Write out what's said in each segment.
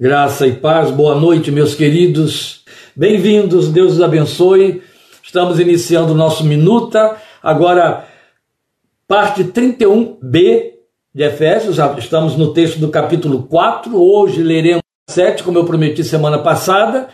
Graça e paz, boa noite, meus queridos. Bem-vindos, Deus os abençoe. Estamos iniciando o nosso Minuta, agora parte 31b de Efésios, estamos no texto do capítulo 4. Hoje leremos 7, como eu prometi semana passada,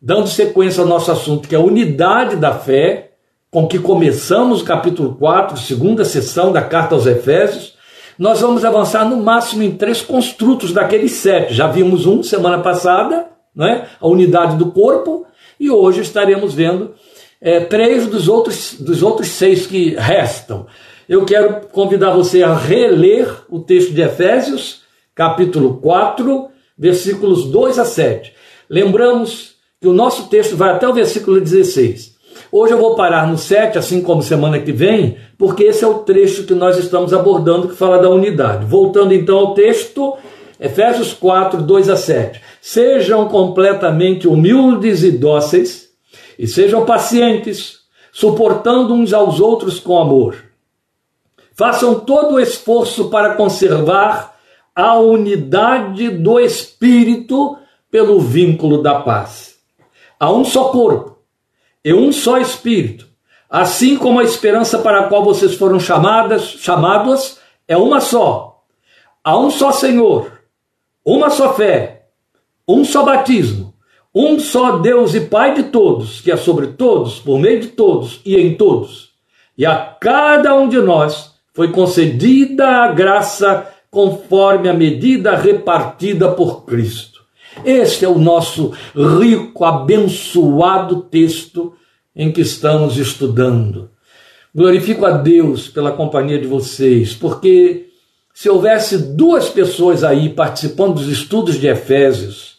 dando sequência ao nosso assunto, que é a unidade da fé, com que começamos o capítulo 4, segunda sessão da carta aos Efésios nós vamos avançar no máximo em três construtos daqueles sete. Já vimos um semana passada, não é? a unidade do corpo, e hoje estaremos vendo é, três dos outros, dos outros seis que restam. Eu quero convidar você a reler o texto de Efésios, capítulo 4, versículos 2 a 7. Lembramos que o nosso texto vai até o versículo 16. Hoje eu vou parar no 7, assim como semana que vem, porque esse é o trecho que nós estamos abordando que fala da unidade. Voltando então ao texto, Efésios 4, 2 a 7. Sejam completamente humildes e dóceis, e sejam pacientes, suportando uns aos outros com amor. Façam todo o esforço para conservar a unidade do Espírito pelo vínculo da paz. Há um só corpo e um só Espírito, assim como a esperança para a qual vocês foram chamadas, chamados é uma só. Há um só Senhor, uma só fé, um só batismo, um só Deus e Pai de todos, que é sobre todos, por meio de todos e em todos. E a cada um de nós foi concedida a graça conforme a medida repartida por Cristo. Este é o nosso rico, abençoado texto em que estamos estudando. Glorifico a Deus pela companhia de vocês, porque se houvesse duas pessoas aí participando dos estudos de Efésios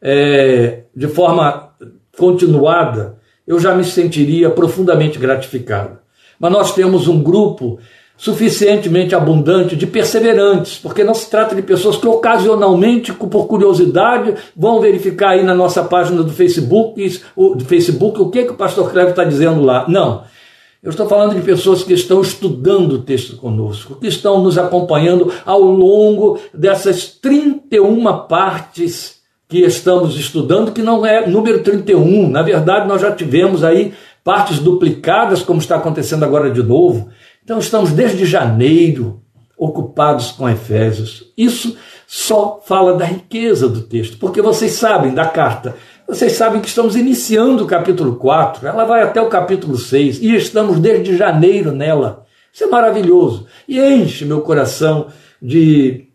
é, de forma continuada, eu já me sentiria profundamente gratificado. Mas nós temos um grupo suficientemente abundante de perseverantes, porque não se trata de pessoas que ocasionalmente, por curiosidade, vão verificar aí na nossa página do Facebook, do Facebook o que, que o pastor Cleber está dizendo lá. Não. Eu estou falando de pessoas que estão estudando o texto conosco, que estão nos acompanhando ao longo dessas 31 partes que estamos estudando, que não é número 31. Na verdade, nós já tivemos aí partes duplicadas, como está acontecendo agora de novo. Então estamos desde janeiro ocupados com Efésios. Isso só fala da riqueza do texto, porque vocês sabem da carta, vocês sabem que estamos iniciando o capítulo 4, ela vai até o capítulo 6 e estamos desde janeiro nela. Isso é maravilhoso e enche meu coração de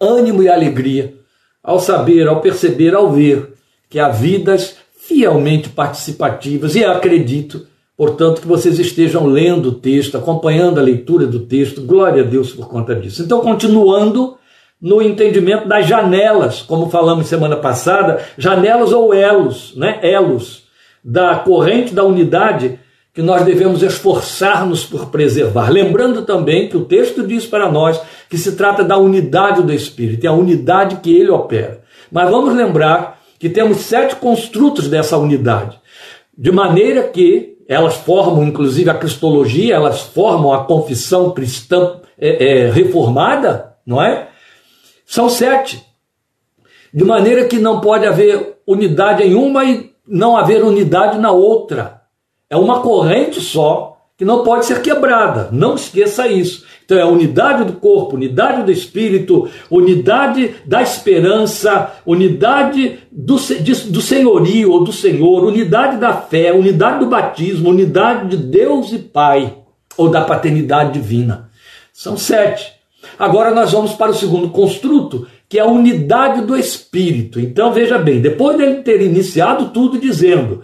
ânimo e alegria ao saber, ao perceber, ao ver que há vidas fielmente participativas e acredito Portanto, que vocês estejam lendo o texto, acompanhando a leitura do texto, glória a Deus por conta disso. Então, continuando no entendimento das janelas, como falamos semana passada, janelas ou elos, né? Elos da corrente da unidade que nós devemos esforçar-nos por preservar. Lembrando também que o texto diz para nós que se trata da unidade do Espírito, é a unidade que ele opera. Mas vamos lembrar que temos sete construtos dessa unidade, de maneira que elas formam inclusive a cristologia, elas formam a confissão cristã é, é, reformada, não é? São sete. De maneira que não pode haver unidade em uma e não haver unidade na outra. É uma corrente só que não pode ser quebrada. Não esqueça isso. Então é a unidade do corpo, unidade do espírito, unidade da esperança, unidade do, do senhorio ou do Senhor, unidade da fé, unidade do batismo, unidade de Deus e Pai, ou da paternidade divina. São sete. Agora nós vamos para o segundo construto, que é a unidade do espírito. Então veja bem, depois dele ter iniciado tudo dizendo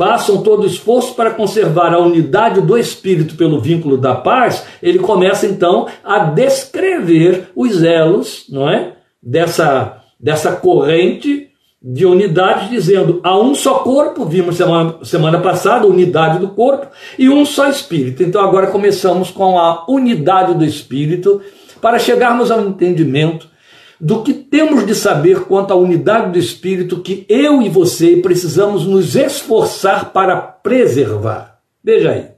façam todo esforço para conservar a unidade do espírito pelo vínculo da paz, ele começa então a descrever os elos, não é? Dessa dessa corrente de unidade, dizendo há um só corpo, vimos semana, semana passada, unidade do corpo, e um só espírito. Então agora começamos com a unidade do espírito, para chegarmos ao entendimento do que temos de saber quanto à unidade do Espírito que eu e você precisamos nos esforçar para preservar. Veja aí.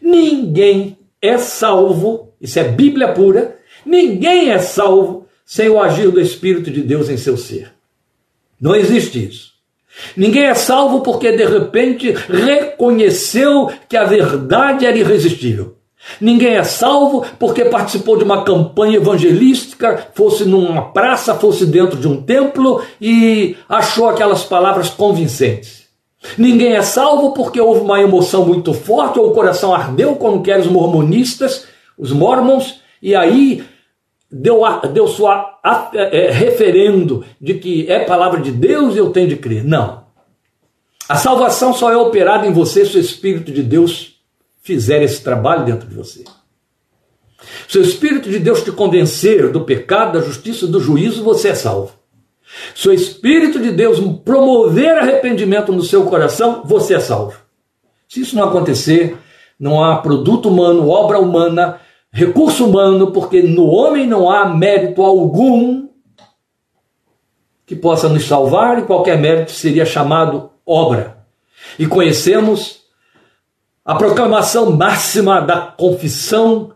Ninguém é salvo, isso é Bíblia pura, ninguém é salvo sem o agir do Espírito de Deus em seu ser. Não existe isso. Ninguém é salvo porque de repente reconheceu que a verdade era irresistível. Ninguém é salvo porque participou de uma campanha evangelística, fosse numa praça, fosse dentro de um templo e achou aquelas palavras convincentes. Ninguém é salvo porque houve uma emoção muito forte ou o coração ardeu, como querem os mormonistas, os mormons, e aí deu, deu sua é, referendo de que é palavra de Deus e eu tenho de crer. Não. A salvação só é operada em você se o Espírito de Deus fizer esse trabalho dentro de você. Se o Espírito de Deus te convencer do pecado, da justiça, do juízo, você é salvo. Se o Espírito de Deus promover arrependimento no seu coração, você é salvo. Se isso não acontecer, não há produto humano, obra humana, recurso humano, porque no homem não há mérito algum que possa nos salvar, e qualquer mérito seria chamado obra. E conhecemos a proclamação máxima da confissão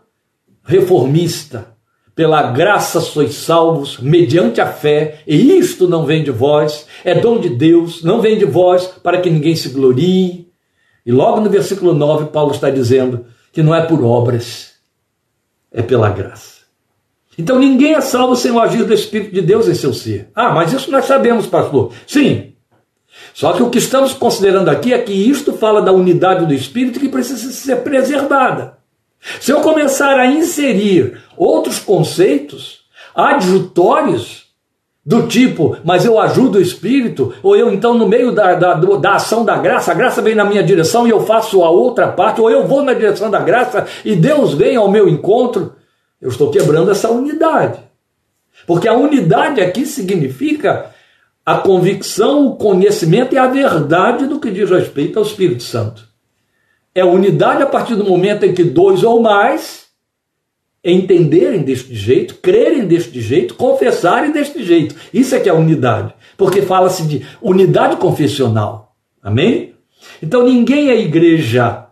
reformista. Pela graça sois salvos, mediante a fé, e isto não vem de vós, é dom de Deus, não vem de vós, para que ninguém se glorie. E logo no versículo 9, Paulo está dizendo que não é por obras, é pela graça. Então ninguém é salvo sem o agir do Espírito de Deus em seu ser. Ah, mas isso nós sabemos, pastor. Sim, só que o que estamos considerando aqui é que isto fala da unidade do espírito que precisa ser preservada. Se eu começar a inserir outros conceitos adjutórios do tipo, mas eu ajudo o espírito, ou eu então no meio da, da, da ação da graça, a graça vem na minha direção e eu faço a outra parte, ou eu vou na direção da graça e Deus vem ao meu encontro, eu estou quebrando essa unidade. Porque a unidade aqui significa a convicção, o conhecimento e a verdade do que diz respeito ao Espírito Santo. É unidade a partir do momento em que dois ou mais entenderem deste jeito, crerem deste jeito, confessarem deste jeito. Isso é que é unidade, porque fala-se de unidade confessional. Amém? Então ninguém é igreja,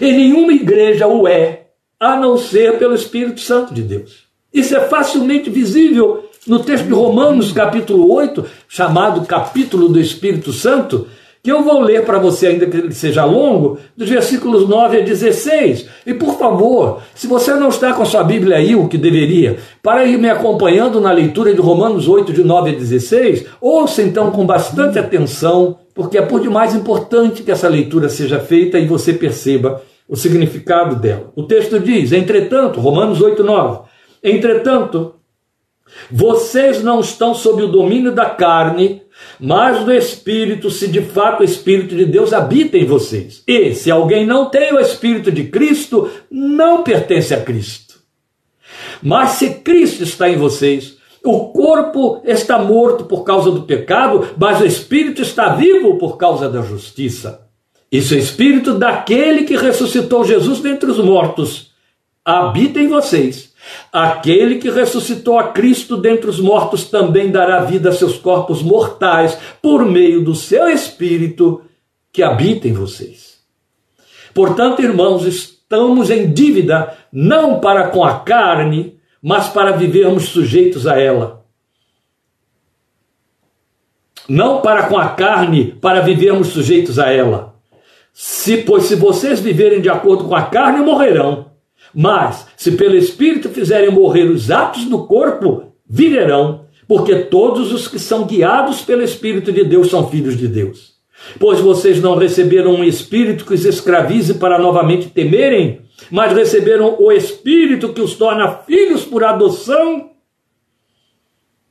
e nenhuma igreja o é, a não ser pelo Espírito Santo de Deus. Isso é facilmente visível no texto de Romanos, capítulo 8, chamado capítulo do Espírito Santo, que eu vou ler para você, ainda que ele seja longo, dos versículos 9 a 16. E por favor, se você não está com a sua Bíblia aí, o que deveria, para ir me acompanhando na leitura de Romanos 8, de 9 a 16, ouça então com bastante atenção, porque é por demais importante que essa leitura seja feita e você perceba o significado dela. O texto diz: entretanto, Romanos 8, 9, entretanto, vocês não estão sob o domínio da carne, mas do Espírito, se de fato o Espírito de Deus habita em vocês. E se alguém não tem o Espírito de Cristo, não pertence a Cristo. Mas se Cristo está em vocês, o corpo está morto por causa do pecado, mas o Espírito está vivo por causa da justiça. E se o Espírito daquele que ressuscitou Jesus dentre os mortos habita em vocês, Aquele que ressuscitou a Cristo dentre os mortos também dará vida a seus corpos mortais por meio do seu Espírito que habita em vocês. Portanto, irmãos, estamos em dívida não para com a carne, mas para vivermos sujeitos a ela. Não para com a carne, para vivermos sujeitos a ela. Se, pois se vocês viverem de acordo com a carne, morrerão. Mas, se pelo Espírito fizerem morrer os atos do corpo, viverão, porque todos os que são guiados pelo Espírito de Deus são filhos de Deus. Pois vocês não receberam um espírito que os escravize para novamente temerem, mas receberam o espírito que os torna filhos por adoção,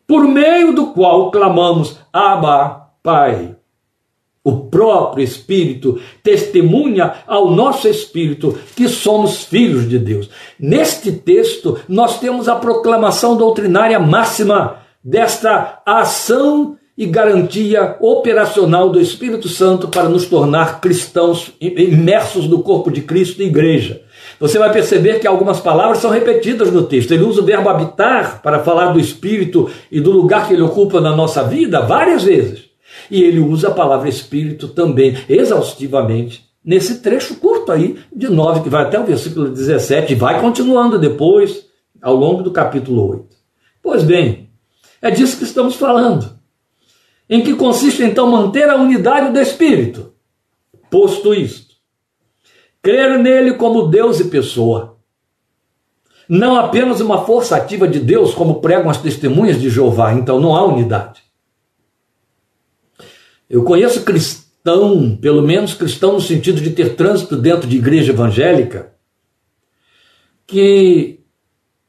por meio do qual clamamos: Abba, Pai. Próprio Espírito testemunha ao nosso espírito que somos filhos de Deus. Neste texto, nós temos a proclamação doutrinária máxima desta ação e garantia operacional do Espírito Santo para nos tornar cristãos imersos no corpo de Cristo e igreja. Você vai perceber que algumas palavras são repetidas no texto. Ele usa o verbo habitar para falar do Espírito e do lugar que ele ocupa na nossa vida várias vezes. E ele usa a palavra espírito também, exaustivamente, nesse trecho curto aí, de 9, que vai até o versículo 17, e vai continuando depois, ao longo do capítulo 8. Pois bem, É disso que estamos falando. Em que consiste então manter a unidade do Espírito. Posto isto, crer nele como Deus e pessoa. Não apenas uma força ativa de Deus, como pregam as testemunhas de Jeová, então não há unidade. Eu conheço cristão, pelo menos cristão no sentido de ter trânsito dentro de igreja evangélica, que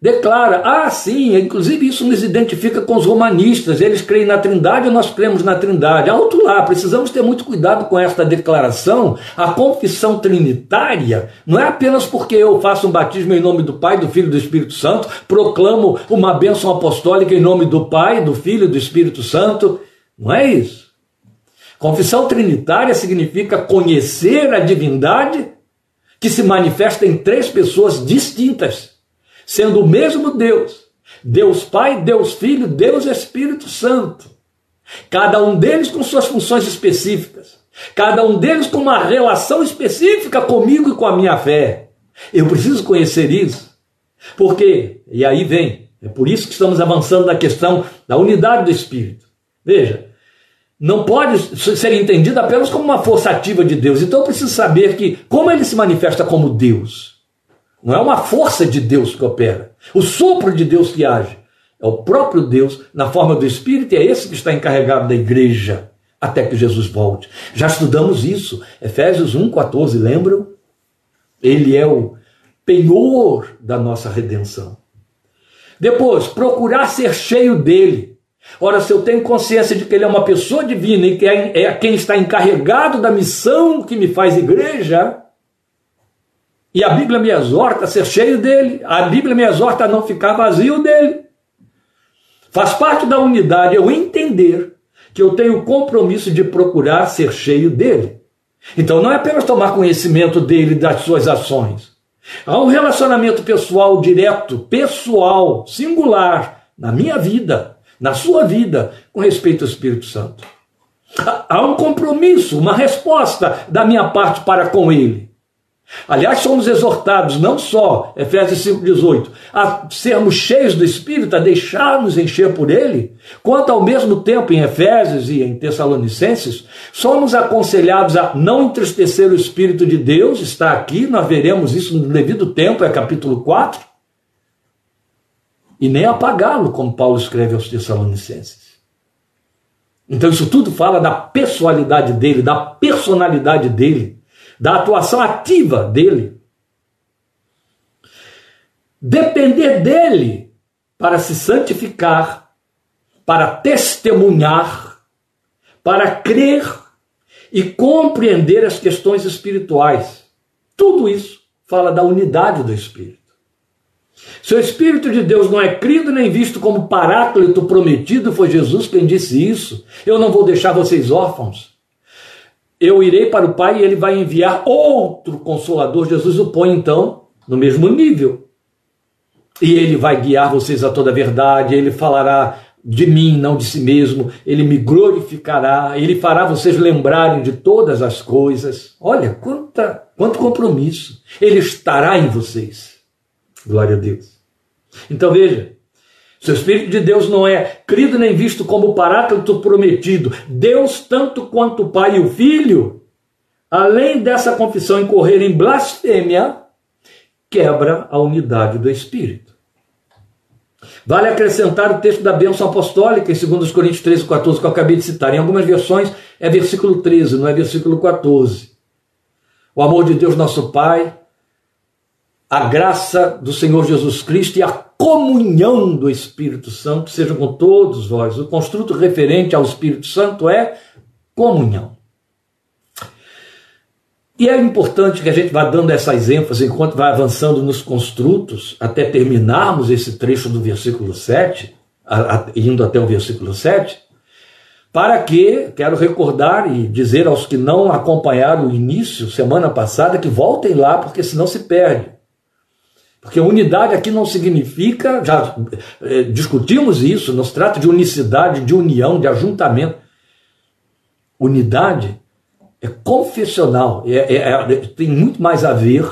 declara, ah, sim, inclusive isso nos identifica com os romanistas, eles creem na trindade e nós cremos na trindade. Alto lá, precisamos ter muito cuidado com esta declaração. A confissão trinitária não é apenas porque eu faço um batismo em nome do Pai, do Filho e do Espírito Santo, proclamo uma bênção apostólica em nome do Pai, do Filho e do Espírito Santo. Não é isso. Confissão trinitária significa conhecer a divindade que se manifesta em três pessoas distintas sendo o mesmo Deus, Deus Pai, Deus Filho, Deus Espírito Santo. Cada um deles com suas funções específicas, cada um deles com uma relação específica comigo e com a minha fé. Eu preciso conhecer isso. Porque, e aí vem, é por isso que estamos avançando na questão da unidade do Espírito. Veja, não pode ser entendido apenas como uma força ativa de Deus. Então eu preciso saber que, como ele se manifesta como Deus, não é uma força de Deus que opera, o sopro de Deus que age. É o próprio Deus na forma do Espírito e é esse que está encarregado da igreja até que Jesus volte. Já estudamos isso. Efésios 1,14, lembram? Ele é o penhor da nossa redenção. Depois, procurar ser cheio dele. Ora, se eu tenho consciência de que ele é uma pessoa divina e que é, é quem está encarregado da missão que me faz igreja, e a Bíblia me exorta a ser cheio dele. A Bíblia me exorta a não ficar vazio dele. Faz parte da unidade eu entender que eu tenho o compromisso de procurar ser cheio dele. Então não é apenas tomar conhecimento dele das suas ações. Há um relacionamento pessoal direto, pessoal, singular, na minha vida, na sua vida, com respeito ao Espírito Santo. Há um compromisso, uma resposta da minha parte para com ele. Aliás, somos exortados não só, Efésios 5,18, a sermos cheios do Espírito, a deixar-nos encher por Ele, quanto ao mesmo tempo em Efésios e em Tessalonicenses, somos aconselhados a não entristecer o Espírito de Deus, está aqui, nós veremos isso no devido tempo, é capítulo 4, e nem apagá-lo, como Paulo escreve aos Tessalonicenses. Então, isso tudo fala da pessoalidade dele, da personalidade dele da atuação ativa dele. Depender dele para se santificar, para testemunhar, para crer e compreender as questões espirituais. Tudo isso fala da unidade do Espírito. Se o Espírito de Deus não é crido nem visto como paráclito prometido, foi Jesus quem disse isso. Eu não vou deixar vocês órfãos eu irei para o Pai e ele vai enviar outro consolador. Jesus o põe então no mesmo nível. E ele vai guiar vocês a toda a verdade, ele falará de mim, não de si mesmo, ele me glorificará, ele fará vocês lembrarem de todas as coisas. Olha, quanta, quanto compromisso. Ele estará em vocês. Glória a Deus. Então veja, se o Espírito de Deus não é crido nem visto como paráclito prometido, Deus, tanto quanto o Pai e o Filho, além dessa confissão incorrer em blasfêmia, quebra a unidade do Espírito. Vale acrescentar o texto da bênção apostólica em 2 Coríntios 13, 14, que eu acabei de citar. Em algumas versões é versículo 13, não é versículo 14. O amor de Deus, nosso Pai, a graça do Senhor Jesus Cristo e a comunhão do Espírito Santo seja com todos vós. O construto referente ao Espírito Santo é comunhão. E é importante que a gente vá dando essas ênfases enquanto vai avançando nos construtos, até terminarmos esse trecho do versículo 7, indo até o versículo 7, para que, quero recordar e dizer aos que não acompanharam o início, semana passada, que voltem lá, porque senão se perde. Porque unidade aqui não significa, já é, discutimos isso, não se trata de unicidade, de união, de ajuntamento. Unidade é confessional, é, é, é, tem muito mais a ver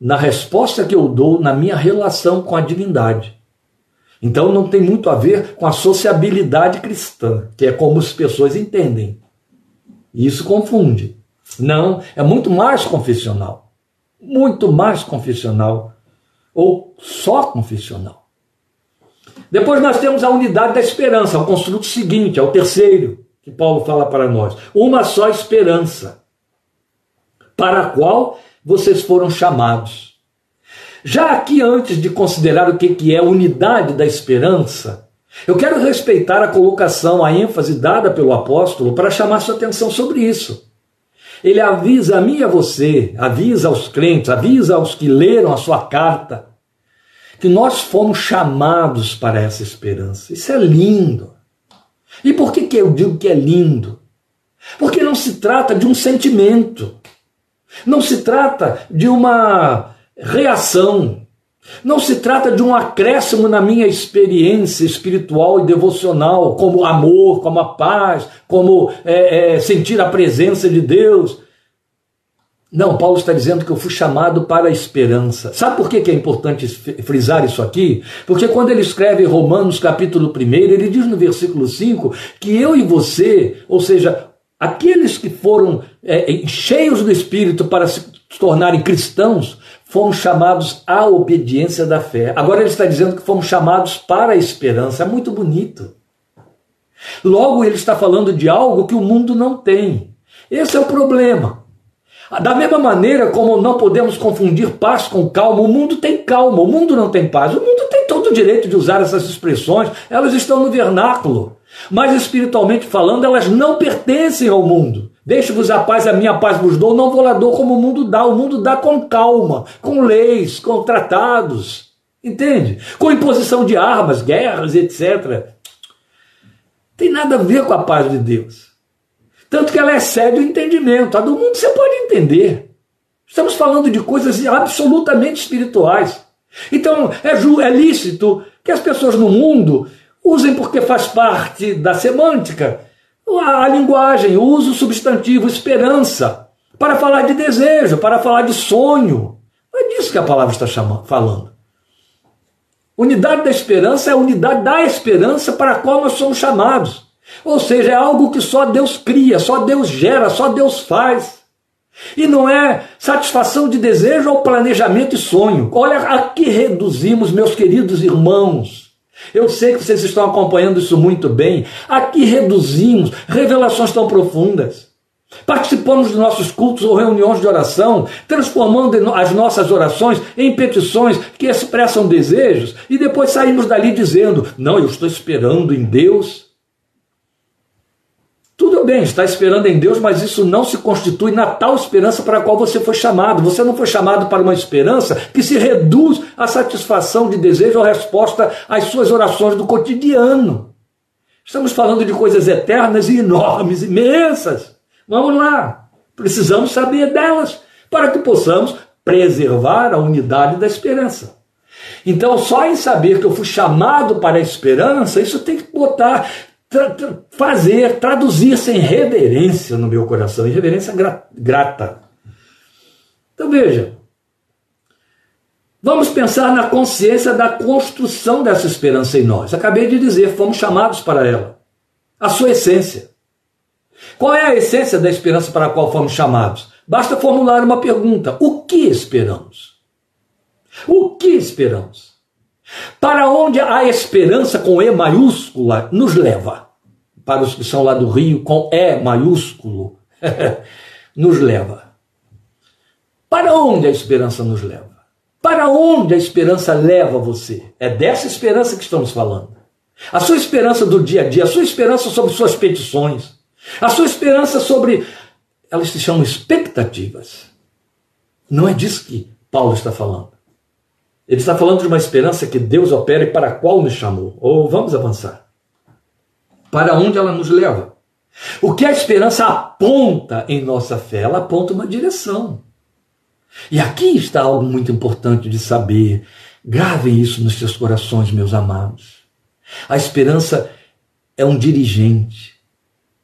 na resposta que eu dou na minha relação com a divindade. Então não tem muito a ver com a sociabilidade cristã, que é como as pessoas entendem. E isso confunde. Não, é muito mais confessional. Muito mais confessional. Ou só confessional. Depois nós temos a unidade da esperança, o construto seguinte, é o terceiro que Paulo fala para nós. Uma só esperança, para a qual vocês foram chamados. Já aqui, antes de considerar o que é unidade da esperança, eu quero respeitar a colocação, a ênfase dada pelo apóstolo para chamar sua atenção sobre isso. Ele avisa a mim e a você, avisa aos crentes, avisa aos que leram a sua carta, que nós fomos chamados para essa esperança. Isso é lindo. E por que, que eu digo que é lindo? Porque não se trata de um sentimento, não se trata de uma reação, não se trata de um acréscimo na minha experiência espiritual e devocional, como amor, como a paz, como é, é, sentir a presença de Deus. Não, Paulo está dizendo que eu fui chamado para a esperança. Sabe por que é importante frisar isso aqui? Porque quando ele escreve Romanos capítulo 1, ele diz no versículo 5 que eu e você, ou seja, aqueles que foram é, cheios do Espírito para se tornarem cristãos, fomos chamados à obediência da fé. Agora ele está dizendo que fomos chamados para a esperança. É muito bonito. Logo, ele está falando de algo que o mundo não tem. Esse é o problema. Da mesma maneira como não podemos confundir paz com calma, o mundo tem calma, o mundo não tem paz. O mundo tem todo o direito de usar essas expressões, elas estão no vernáculo. Mas espiritualmente falando, elas não pertencem ao mundo. Deixe-vos a paz, a minha paz vos dou, não vou lá dou como o mundo dá. O mundo dá com calma, com leis, com tratados. Entende? Com imposição de armas, guerras, etc. Tem nada a ver com a paz de Deus. Tanto que ela excede o entendimento. A do mundo você pode entender. Estamos falando de coisas absolutamente espirituais. Então, é, é lícito que as pessoas no mundo usem porque faz parte da semântica a, linguagem, o uso substantivo esperança, para falar de desejo, para falar de sonho. Não é disso que a palavra está chamando, falando. Unidade da esperança é a unidade da esperança para a qual nós somos chamados. Ou seja, é algo que só Deus cria, só Deus gera, só Deus faz. E não é satisfação de desejo ou planejamento e sonho. Olha a que reduzimos, meus queridos irmãos. Eu sei que vocês estão acompanhando isso muito bem. Aqui reduzimos revelações tão profundas. Participamos dos nossos cultos ou reuniões de oração, transformando as nossas orações em petições que expressam desejos e depois saímos dali dizendo: Não, eu estou esperando em Deus tudo bem, está esperando em Deus, mas isso não se constitui na tal esperança para a qual você foi chamado. Você não foi chamado para uma esperança que se reduz à satisfação de desejo ou resposta às suas orações do cotidiano. Estamos falando de coisas eternas e enormes, imensas. Vamos lá, precisamos saber delas para que possamos preservar a unidade da esperança. Então, só em saber que eu fui chamado para a esperança, isso tem que botar tra tra fazer, traduzir sem reverência no meu coração, e reverência gra grata. Então veja, vamos pensar na consciência da construção dessa esperança em nós. Acabei de dizer, fomos chamados para ela, a sua essência. Qual é a essência da esperança para a qual fomos chamados? Basta formular uma pergunta: o que esperamos? O que esperamos? Para onde a esperança com E maiúscula nos leva? Para os que são lá do Rio, com E maiúsculo, nos leva. Para onde a esperança nos leva? Para onde a esperança leva você? É dessa esperança que estamos falando. A sua esperança do dia a dia, a sua esperança sobre suas petições, a sua esperança sobre. Elas se chamam expectativas. Não é disso que Paulo está falando. Ele está falando de uma esperança que Deus opera e para a qual nos chamou. Ou vamos avançar. Para onde ela nos leva? O que a esperança aponta em nossa fé? Ela aponta uma direção. E aqui está algo muito importante de saber. Gravem isso nos seus corações, meus amados. A esperança é um dirigente.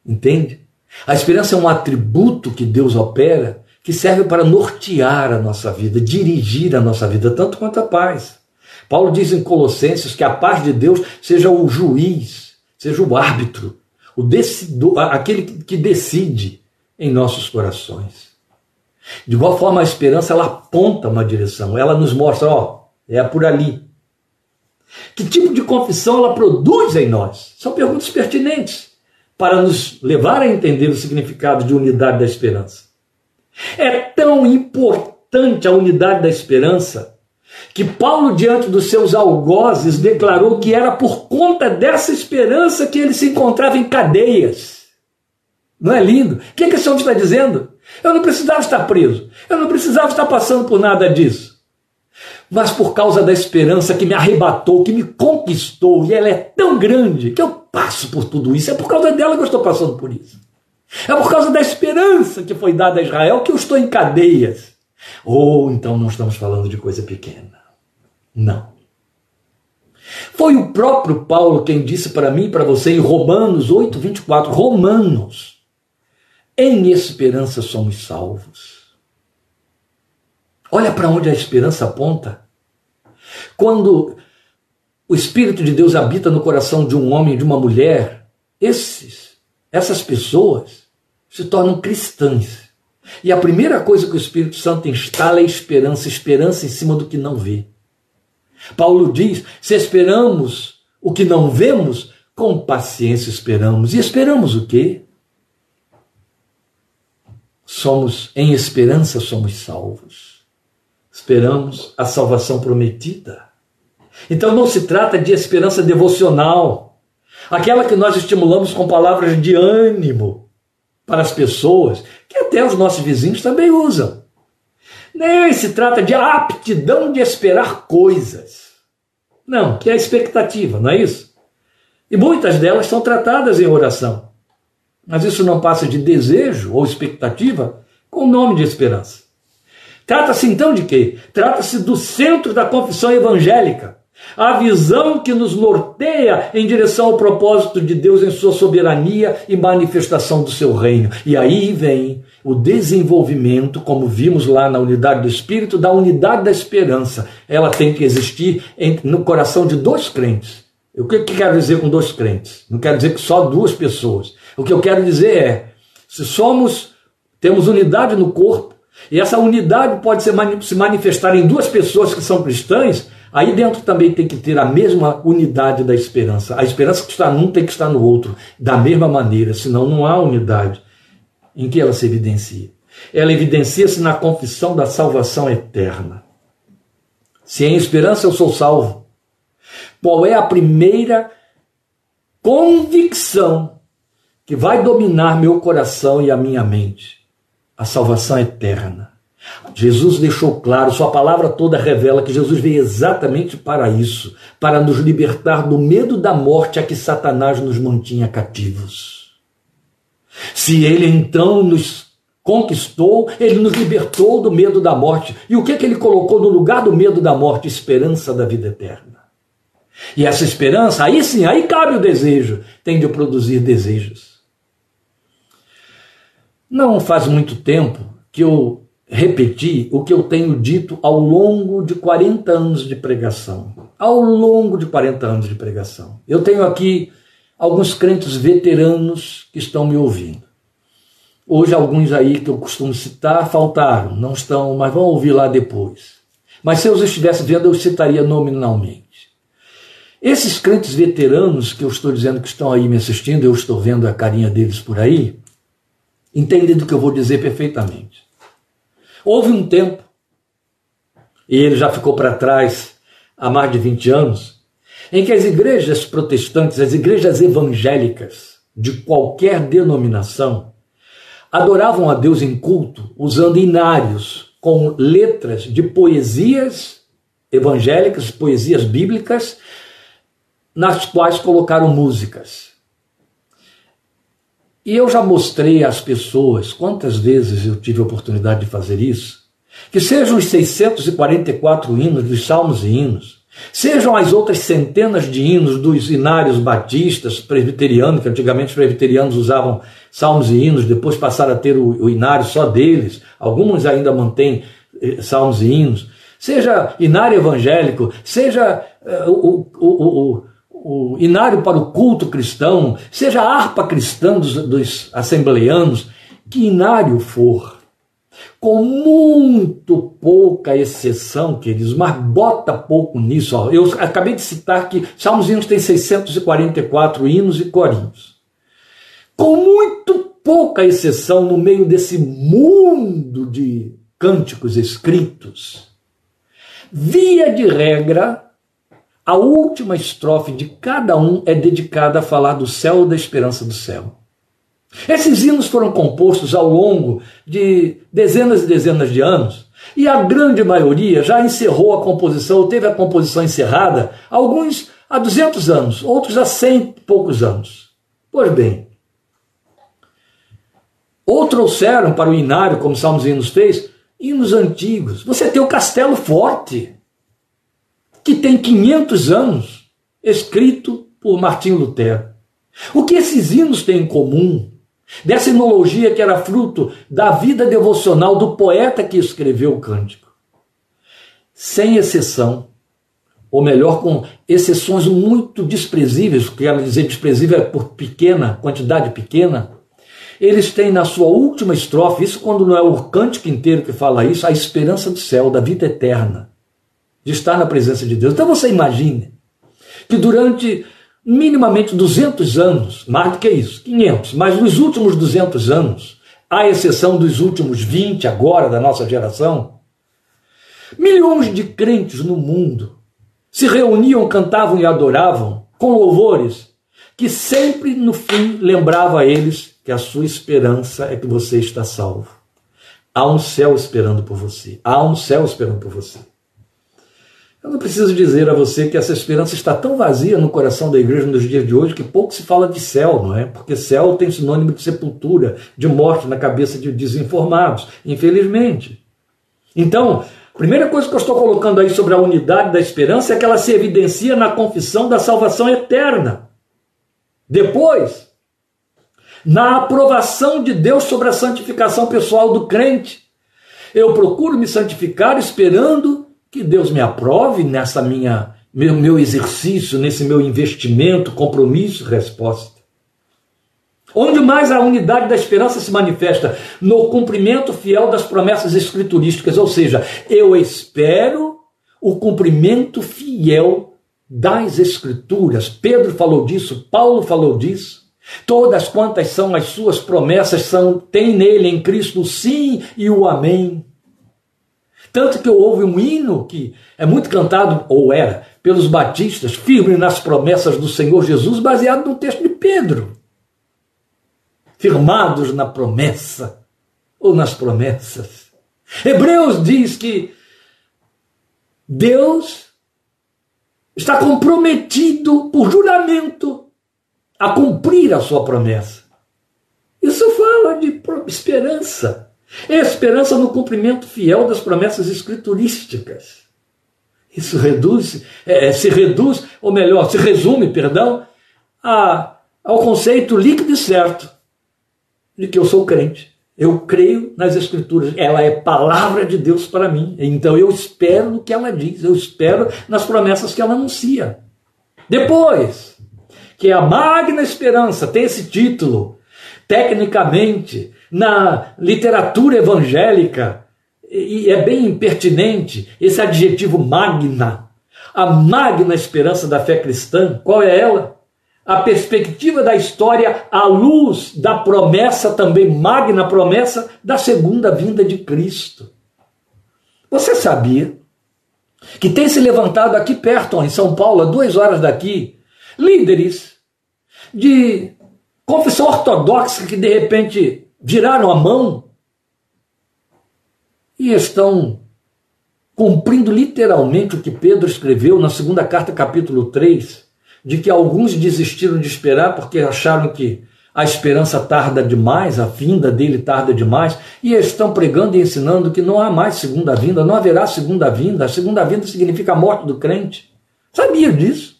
Entende? A esperança é um atributo que Deus opera que serve para nortear a nossa vida, dirigir a nossa vida, tanto quanto a paz. Paulo diz em Colossenses que a paz de Deus seja o juiz, seja o árbitro, o aquele que decide em nossos corações. De igual forma, a esperança ela aponta uma direção, ela nos mostra, ó, é por ali. Que tipo de confissão ela produz em nós? São perguntas pertinentes para nos levar a entender o significado de unidade da esperança. É tão importante a unidade da esperança que Paulo, diante dos seus algozes, declarou que era por conta dessa esperança que ele se encontrava em cadeias. Não é lindo? O que, é que esse homem está dizendo? Eu não precisava estar preso, eu não precisava estar passando por nada disso. Mas por causa da esperança que me arrebatou, que me conquistou, e ela é tão grande que eu passo por tudo isso, é por causa dela que eu estou passando por isso. É por causa da esperança que foi dada a Israel que eu estou em cadeias. Ou oh, então não estamos falando de coisa pequena. Não. Foi o próprio Paulo quem disse para mim e para você em Romanos 8, 24: Romanos, em esperança somos salvos. Olha para onde a esperança aponta. Quando o Espírito de Deus habita no coração de um homem e de uma mulher, esses, essas pessoas se tornam cristãs. E a primeira coisa que o Espírito Santo instala é esperança, esperança em cima do que não vê. Paulo diz: se esperamos o que não vemos, com paciência esperamos. E esperamos o quê? Somos, em esperança, somos salvos. Esperamos a salvação prometida. Então não se trata de esperança devocional, aquela que nós estimulamos com palavras de ânimo para as pessoas, que até os nossos vizinhos também usam. Nem se trata de aptidão de esperar coisas. Não, que é a expectativa, não é isso? E muitas delas são tratadas em oração. Mas isso não passa de desejo ou expectativa com o nome de esperança. Trata-se então de quê? Trata-se do centro da confissão evangélica, a visão que nos norteia em direção ao propósito de Deus em sua soberania e manifestação do seu reino. E aí vem o desenvolvimento, como vimos lá na unidade do Espírito, da unidade da esperança. Ela tem que existir no coração de dois crentes. O que, que quero dizer com dois crentes? Não quero dizer que só duas pessoas. O que eu quero dizer é: se somos, temos unidade no corpo, e essa unidade pode se manifestar em duas pessoas que são cristãs, Aí dentro também tem que ter a mesma unidade da esperança. A esperança que está num tem que estar no outro, da mesma maneira, senão não há unidade. Em que ela se evidencia? Ela evidencia-se na confissão da salvação eterna. Se em esperança eu sou salvo, qual é a primeira convicção que vai dominar meu coração e a minha mente? A salvação eterna. Jesus deixou claro, sua palavra toda revela que Jesus veio exatamente para isso, para nos libertar do medo da morte a que Satanás nos mantinha cativos. Se ele então nos conquistou, ele nos libertou do medo da morte. E o que, que ele colocou no lugar do medo da morte? Esperança da vida eterna. E essa esperança, aí sim, aí cabe o desejo, tem de produzir desejos. Não faz muito tempo que eu repetir o que eu tenho dito ao longo de 40 anos de pregação. Ao longo de 40 anos de pregação. Eu tenho aqui alguns crentes veteranos que estão me ouvindo. Hoje, alguns aí que eu costumo citar faltaram, não estão, mas vão ouvir lá depois. Mas se eu os estivesse vendo, eu citaria nominalmente. Esses crentes veteranos que eu estou dizendo que estão aí me assistindo, eu estou vendo a carinha deles por aí, entendem do que eu vou dizer perfeitamente. Houve um tempo, e ele já ficou para trás há mais de 20 anos, em que as igrejas protestantes, as igrejas evangélicas de qualquer denominação, adoravam a Deus em culto usando inários com letras de poesias evangélicas, poesias bíblicas, nas quais colocaram músicas. E eu já mostrei às pessoas, quantas vezes eu tive a oportunidade de fazer isso, que sejam os 644 hinos dos salmos e hinos, sejam as outras centenas de hinos dos inários batistas, presbiterianos, que antigamente os presbiterianos usavam salmos e hinos, depois passaram a ter o, o inário só deles, alguns ainda mantêm eh, salmos e hinos, seja inário evangélico, seja uh, o, o, o, o, inário para o culto cristão, seja a harpa cristã dos, dos assembleanos, que inário for, com muito pouca exceção, queridos, mas bota pouco nisso. Ó. Eu acabei de citar que Salmos Hinos tem 644 hinos e corinhos. Com muito pouca exceção no meio desse mundo de cânticos escritos, via de regra, a última estrofe de cada um é dedicada a falar do céu da esperança do céu. Esses hinos foram compostos ao longo de dezenas e dezenas de anos, e a grande maioria já encerrou a composição, ou teve a composição encerrada, alguns há 200 anos, outros há 100 e poucos anos. Pois bem, ou trouxeram para o inário, como Salmos e Hinos fez, hinos antigos. Você tem o Castelo Forte, que tem 500 anos, escrito por Martinho Lutero. O que esses hinos têm em comum? Dessa enologia que era fruto da vida devocional do poeta que escreveu o cântico. Sem exceção, ou melhor, com exceções muito desprezíveis, que ela dizer desprezível é por pequena, quantidade pequena, eles têm na sua última estrofe, isso quando não é o cântico inteiro que fala isso, a esperança do céu, da vida eterna, de estar na presença de Deus. Então você imagine que durante minimamente 200 anos, mais do que isso, 500, mas nos últimos 200 anos, à exceção dos últimos 20 agora da nossa geração, milhões de crentes no mundo se reuniam, cantavam e adoravam com louvores que sempre no fim lembrava a eles que a sua esperança é que você está salvo. Há um céu esperando por você. Há um céu esperando por você. Eu não preciso dizer a você que essa esperança está tão vazia no coração da igreja nos dias de hoje que pouco se fala de céu, não é? Porque céu tem sinônimo de sepultura, de morte na cabeça de desinformados, infelizmente. Então, a primeira coisa que eu estou colocando aí sobre a unidade da esperança é que ela se evidencia na confissão da salvação eterna. Depois, na aprovação de Deus sobre a santificação pessoal do crente. Eu procuro me santificar esperando que Deus me aprove nessa minha meu, meu exercício, nesse meu investimento, compromisso, resposta. Onde mais a unidade da esperança se manifesta? No cumprimento fiel das promessas escriturísticas, ou seja, eu espero o cumprimento fiel das escrituras. Pedro falou disso, Paulo falou disso. Todas quantas são as suas promessas são tem nele em Cristo o sim e o amém. Tanto que houve um hino que é muito cantado, ou era, pelos batistas, firme nas promessas do Senhor Jesus, baseado no texto de Pedro. Firmados na promessa, ou nas promessas. Hebreus diz que Deus está comprometido por juramento a cumprir a sua promessa. Isso fala de esperança. É esperança no cumprimento fiel das promessas escriturísticas. Isso reduz, é, é, se reduz, ou melhor, se resume, perdão, a, ao conceito líquido e certo de que eu sou crente. Eu creio nas Escrituras, ela é palavra de Deus para mim. Então eu espero no que ela diz, eu espero nas promessas que ela anuncia. Depois, que a Magna Esperança, tem esse título. Tecnicamente, na literatura evangélica, e é bem impertinente esse adjetivo magna. A magna esperança da fé cristã, qual é ela? A perspectiva da história à luz da promessa, também magna promessa, da segunda vinda de Cristo. Você sabia que tem se levantado aqui perto, em São Paulo, a duas horas daqui, líderes de confissão ortodoxa que de repente viraram a mão e estão cumprindo literalmente o que Pedro escreveu na segunda carta, capítulo 3, de que alguns desistiram de esperar porque acharam que a esperança tarda demais, a vinda dele tarda demais, e estão pregando e ensinando que não há mais segunda vinda, não haverá segunda vinda. A segunda vinda significa a morte do crente. Sabia disso?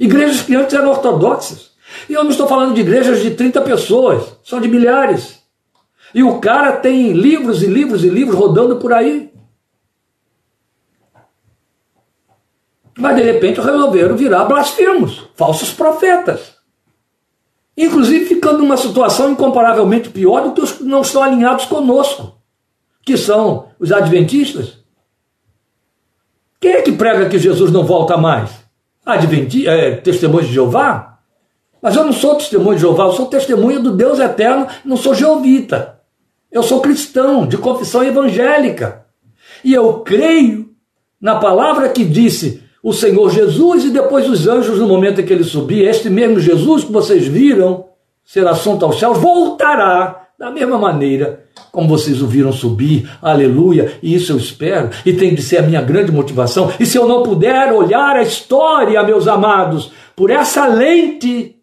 Igrejas que antes eram ortodoxas. E eu não estou falando de igrejas de 30 pessoas, são de milhares. E o cara tem livros e livros e livros rodando por aí. Mas de repente resolveram virar blasfemos, falsos profetas. Inclusive ficando numa situação incomparavelmente pior do que os que não estão alinhados conosco, que são os adventistas. Quem é que prega que Jesus não volta mais? Adventi é, testemunho de Jeová? Mas eu não sou testemunho de Jeová, eu sou testemunho do Deus eterno, não sou jeovita. Eu sou cristão, de confissão evangélica. E eu creio na palavra que disse o Senhor Jesus e depois os anjos no momento em que ele subia. Este mesmo Jesus que vocês viram ser assunto aos céus voltará da mesma maneira como vocês o viram subir, aleluia, e isso eu espero, e tem de ser a minha grande motivação. E se eu não puder olhar a história, meus amados, por essa lente,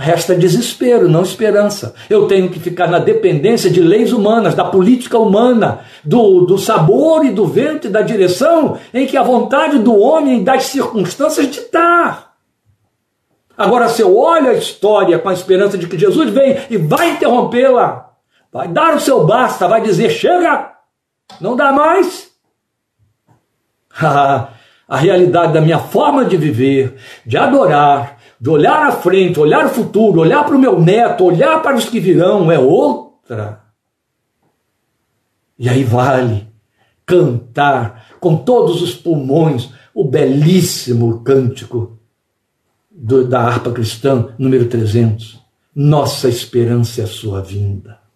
Resta desespero, não esperança. Eu tenho que ficar na dependência de leis humanas, da política humana, do, do sabor e do vento e da direção em que a vontade do homem e das circunstâncias ditar. Agora, se eu olho a história com a esperança de que Jesus vem e vai interrompê-la, vai dar o seu basta, vai dizer: chega, não dá mais. a realidade da minha forma de viver, de adorar, de olhar à frente, olhar o futuro, olhar para o meu neto, olhar para os que virão, é outra. E aí vale cantar com todos os pulmões o belíssimo cântico do, da harpa cristã, número 300. Nossa esperança é a sua vinda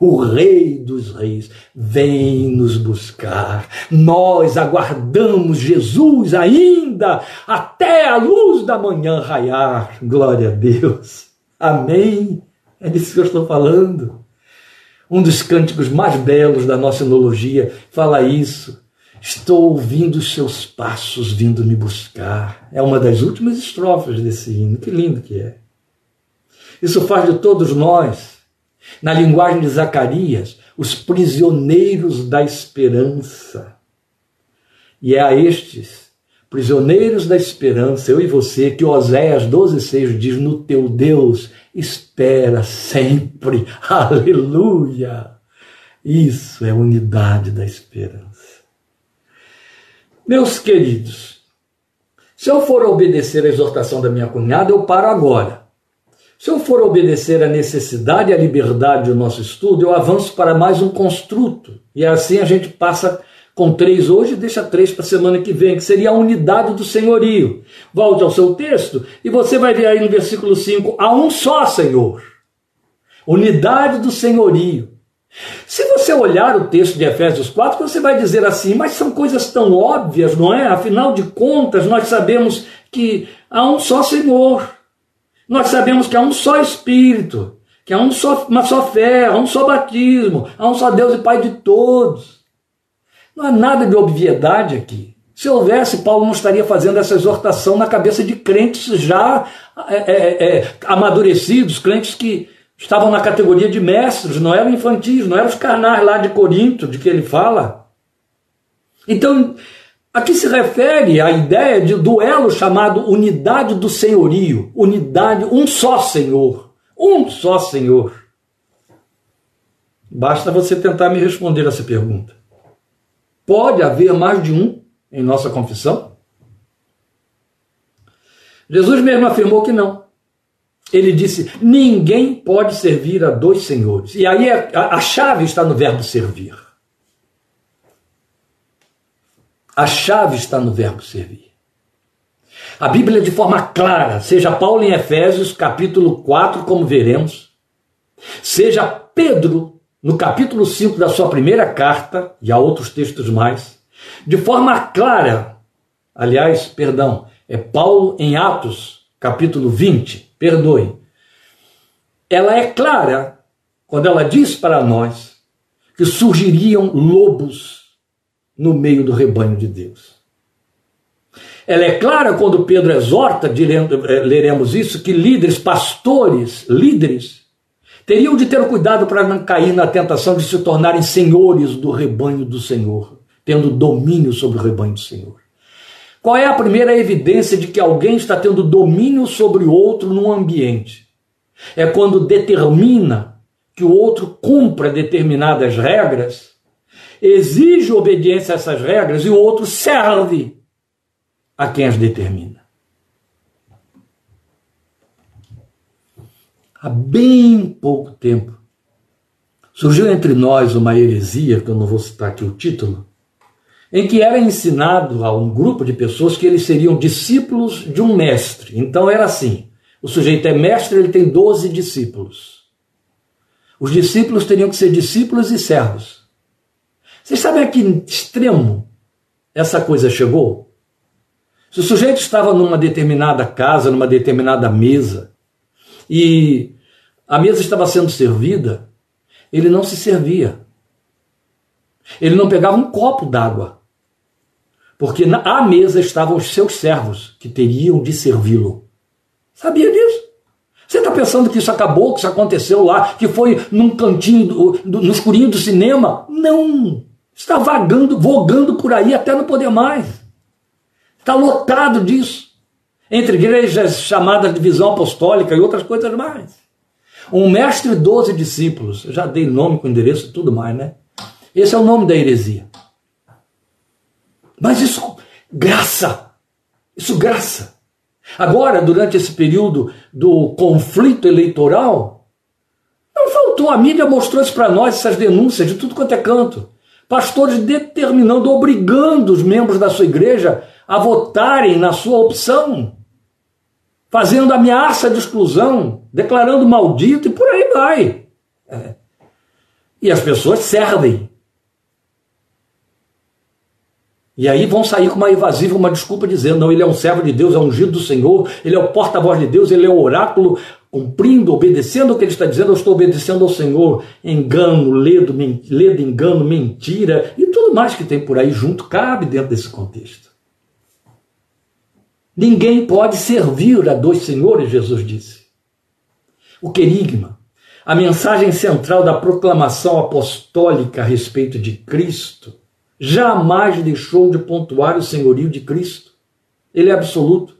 o Rei dos Reis, vem nos buscar. Nós aguardamos Jesus ainda até a luz da manhã raiar. Glória a Deus. Amém. É disso que eu estou falando. Um dos cânticos mais belos da nossa enologia fala isso. Estou ouvindo os seus passos vindo me buscar. É uma das últimas estrofes desse hino. Que lindo que é. Isso faz de todos nós na linguagem de Zacarias, os prisioneiros da esperança. E é a estes, prisioneiros da esperança, eu e você, que Oséias 12,6 diz: No teu Deus espera sempre. Aleluia! Isso é unidade da esperança. Meus queridos, se eu for obedecer a exortação da minha cunhada, eu paro agora. Se eu for obedecer à necessidade e à liberdade do nosso estudo, eu avanço para mais um construto. E assim a gente passa com três hoje e deixa três para a semana que vem, que seria a unidade do senhorio. Volte ao seu texto e você vai ver aí no versículo 5: há um só Senhor. Unidade do senhorio. Se você olhar o texto de Efésios 4, você vai dizer assim, mas são coisas tão óbvias, não é? Afinal de contas, nós sabemos que há um só Senhor. Nós sabemos que há um só Espírito, que há um só, uma só fé, há um só batismo, há um só Deus e Pai de todos. Não há nada de obviedade aqui. Se houvesse, Paulo não estaria fazendo essa exortação na cabeça de crentes já é, é, é, amadurecidos, crentes que estavam na categoria de mestres, não eram infantis, não eram os carnais lá de Corinto, de que ele fala. Então, Aqui se refere à ideia de duelo chamado unidade do senhorio, unidade, um só senhor, um só senhor. Basta você tentar me responder essa pergunta. Pode haver mais de um em nossa confissão? Jesus mesmo afirmou que não. Ele disse: ninguém pode servir a dois senhores. E aí a, a chave está no verbo servir. A chave está no verbo servir. A Bíblia, de forma clara, seja Paulo em Efésios, capítulo 4, como veremos, seja Pedro, no capítulo 5 da sua primeira carta, e há outros textos mais, de forma clara, aliás, perdão, é Paulo em Atos, capítulo 20, perdoe, ela é clara quando ela diz para nós que surgiriam lobos no meio do rebanho de Deus. Ela é clara quando Pedro exorta, eh, leremos isso, que líderes, pastores, líderes, teriam de ter cuidado para não cair na tentação de se tornarem senhores do rebanho do Senhor, tendo domínio sobre o rebanho do Senhor. Qual é a primeira evidência de que alguém está tendo domínio sobre o outro num ambiente? É quando determina que o outro cumpra determinadas regras exige obediência a essas regras e o outro serve. a quem as determina. Há bem pouco tempo, surgiu entre nós uma heresia, que eu não vou citar aqui o título, em que era ensinado a um grupo de pessoas que eles seriam discípulos de um mestre. Então era assim: o sujeito é mestre, ele tem 12 discípulos. Os discípulos teriam que ser discípulos e servos. Vocês sabem a que extremo essa coisa chegou? Se o sujeito estava numa determinada casa, numa determinada mesa, e a mesa estava sendo servida, ele não se servia. Ele não pegava um copo d'água, porque à mesa estavam os seus servos que teriam de servi-lo. Sabia disso? Você está pensando que isso acabou, que isso aconteceu lá, que foi num cantinho, do, do, no escurinho do cinema? Não! Está vagando, vogando por aí até não poder mais. Está lotado disso. Entre igrejas chamadas de visão apostólica e outras coisas mais. Um mestre e doze discípulos. Eu já dei nome com endereço e tudo mais, né? Esse é o nome da heresia. Mas isso, graça. Isso, graça. Agora, durante esse período do conflito eleitoral, não faltou, a mídia mostrou isso para nós, essas denúncias de tudo quanto é canto. Pastores determinando, obrigando os membros da sua igreja a votarem na sua opção, fazendo ameaça de exclusão, declarando maldito e por aí vai. É. E as pessoas servem. E aí vão sair com uma evasiva, uma desculpa, dizendo: não, ele é um servo de Deus, é ungido do Senhor, ele é o porta-voz de Deus, ele é o oráculo, cumprindo, obedecendo o que ele está dizendo, eu estou obedecendo ao Senhor. Engano, ledo, ledo, engano, mentira e tudo mais que tem por aí junto cabe dentro desse contexto. Ninguém pode servir a dois senhores, Jesus disse. O querigma, a mensagem central da proclamação apostólica a respeito de Cristo, jamais deixou de pontuar o senhorio de Cristo. Ele é absoluto.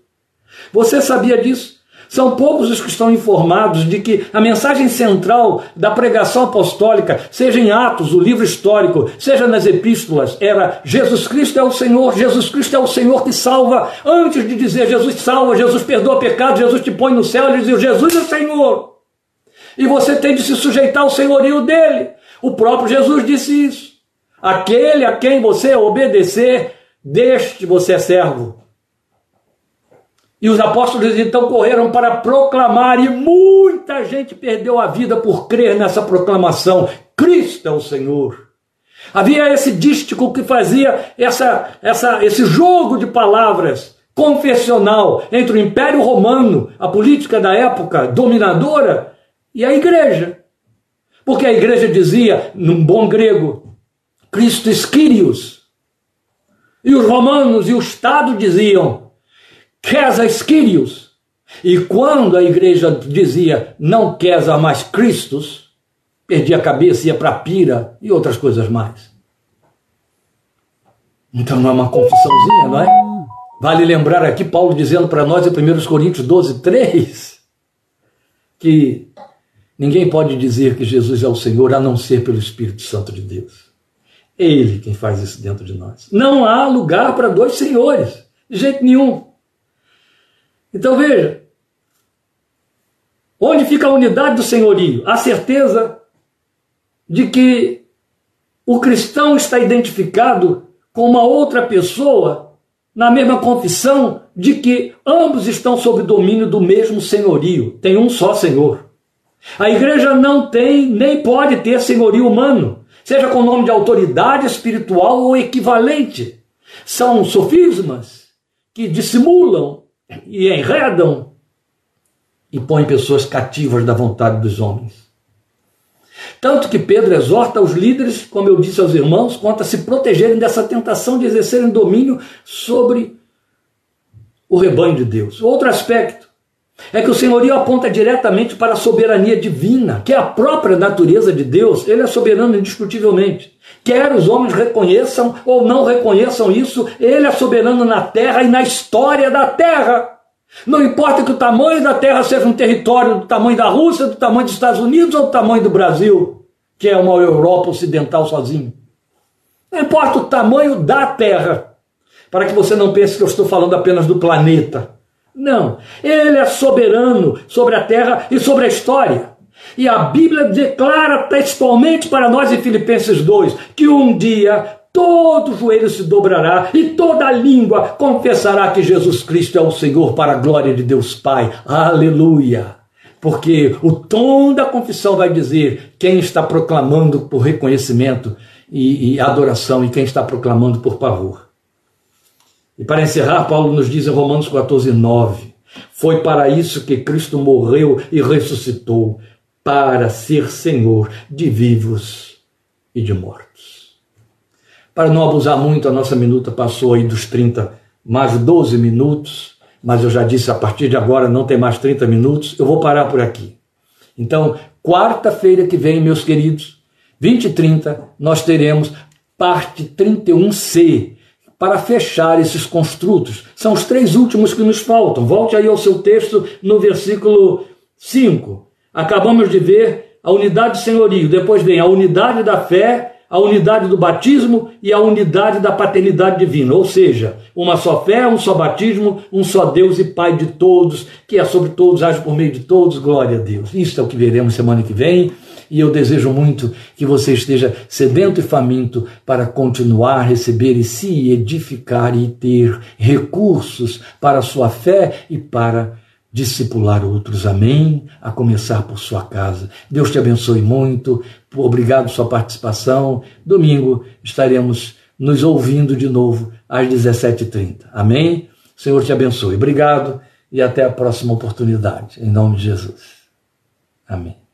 Você sabia disso? São poucos os que estão informados de que a mensagem central da pregação apostólica, seja em Atos, o livro histórico, seja nas epístolas, era Jesus Cristo é o Senhor, Jesus Cristo é o Senhor que salva. Antes de dizer Jesus salva, Jesus perdoa pecado, Jesus te põe no céu, ele dizia Jesus é o Senhor. E você tem de se sujeitar ao senhorio dele. O próprio Jesus disse isso. Aquele a quem você obedecer, deste você é servo. E os apóstolos então correram para proclamar, e muita gente perdeu a vida por crer nessa proclamação: Cristo é o Senhor. Havia esse dístico que fazia essa, essa, esse jogo de palavras confessional entre o Império Romano, a política da época dominadora, e a igreja. Porque a igreja dizia, num bom grego, Cristo Kyrios. E os romanos e o Estado diziam, Quesas Kyrios. E quando a igreja dizia, não Quesar mais Cristos, perdia a cabeça, ia para a pira e outras coisas mais. Então não é uma confissãozinha, não é? Vale lembrar aqui Paulo dizendo para nós em 1 Coríntios 12, 3, que ninguém pode dizer que Jesus é o Senhor a não ser pelo Espírito Santo de Deus. Ele quem faz isso dentro de nós. Não há lugar para dois senhores, de jeito nenhum. Então veja, onde fica a unidade do senhorio? A certeza de que o cristão está identificado com uma outra pessoa na mesma confissão de que ambos estão sob domínio do mesmo senhorio. Tem um só senhor. A igreja não tem nem pode ter senhorio humano seja com nome de autoridade espiritual ou equivalente. São sofismas que dissimulam e enredam e põem pessoas cativas da vontade dos homens. Tanto que Pedro exorta os líderes, como eu disse aos irmãos, quanto a se protegerem dessa tentação de exercerem domínio sobre o rebanho de Deus. Outro aspecto é que o senhorio aponta diretamente para a soberania divina, que é a própria natureza de Deus, ele é soberano indiscutivelmente. Quer os homens reconheçam ou não reconheçam isso, ele é soberano na terra e na história da terra. Não importa que o tamanho da terra seja um território do tamanho da Rússia, do tamanho dos Estados Unidos ou do tamanho do Brasil, que é uma Europa ocidental sozinho. Não importa o tamanho da terra. para que você não pense que eu estou falando apenas do planeta. Não, ele é soberano sobre a terra e sobre a história. E a Bíblia declara textualmente para nós em Filipenses 2 que um dia todo joelho se dobrará e toda língua confessará que Jesus Cristo é o Senhor para a glória de Deus Pai. Aleluia! Porque o tom da confissão vai dizer quem está proclamando por reconhecimento e, e adoração e quem está proclamando por pavor. E para encerrar, Paulo nos diz em Romanos 14, 9: Foi para isso que Cristo morreu e ressuscitou, para ser Senhor de vivos e de mortos. Para não abusar muito, a nossa minuta passou aí dos 30, mais 12 minutos, mas eu já disse, a partir de agora não tem mais 30 minutos, eu vou parar por aqui. Então, quarta-feira que vem, meus queridos, 20 e 30, nós teremos parte 31C, para fechar esses construtos. São os três últimos que nos faltam. Volte aí ao seu texto no versículo 5. Acabamos de ver a unidade de senhorio, depois vem a unidade da fé, a unidade do batismo e a unidade da paternidade divina, ou seja, uma só fé, um só batismo, um só Deus e Pai de todos, que é sobre todos, age por meio de todos, glória a Deus. Isso é o que veremos semana que vem. E eu desejo muito que você esteja sedento e faminto para continuar a receber e se edificar e ter recursos para a sua fé e para discipular outros. Amém? A começar por sua casa. Deus te abençoe muito. Obrigado por sua participação. Domingo estaremos nos ouvindo de novo às 17h30. Amém? Senhor te abençoe. Obrigado e até a próxima oportunidade. Em nome de Jesus. Amém.